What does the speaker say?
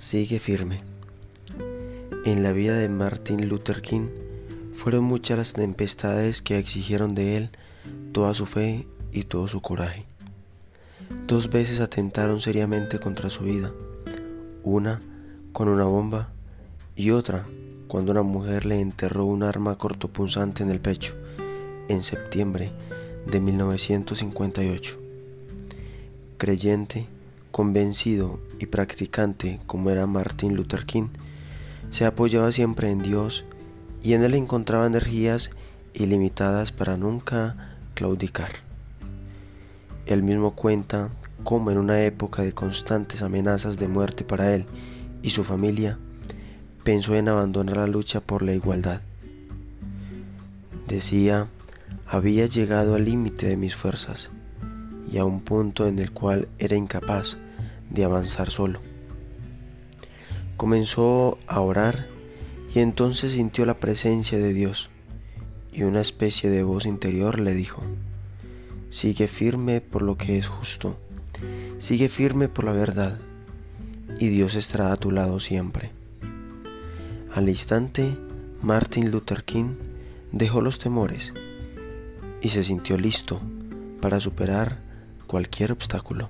Sigue firme. En la vida de Martin Luther King fueron muchas las tempestades que exigieron de él toda su fe y todo su coraje. Dos veces atentaron seriamente contra su vida, una con una bomba y otra cuando una mujer le enterró un arma cortopunzante en el pecho en septiembre de 1958. Creyente, convencido y practicante como era Martin Luther King, se apoyaba siempre en Dios y en él encontraba energías ilimitadas para nunca claudicar. Él mismo cuenta cómo en una época de constantes amenazas de muerte para él y su familia, pensó en abandonar la lucha por la igualdad. Decía, había llegado al límite de mis fuerzas y a un punto en el cual era incapaz de avanzar solo. Comenzó a orar y entonces sintió la presencia de Dios y una especie de voz interior le dijo, sigue firme por lo que es justo, sigue firme por la verdad y Dios estará a tu lado siempre. Al instante, Martin Luther King dejó los temores y se sintió listo para superar cualquier obstáculo.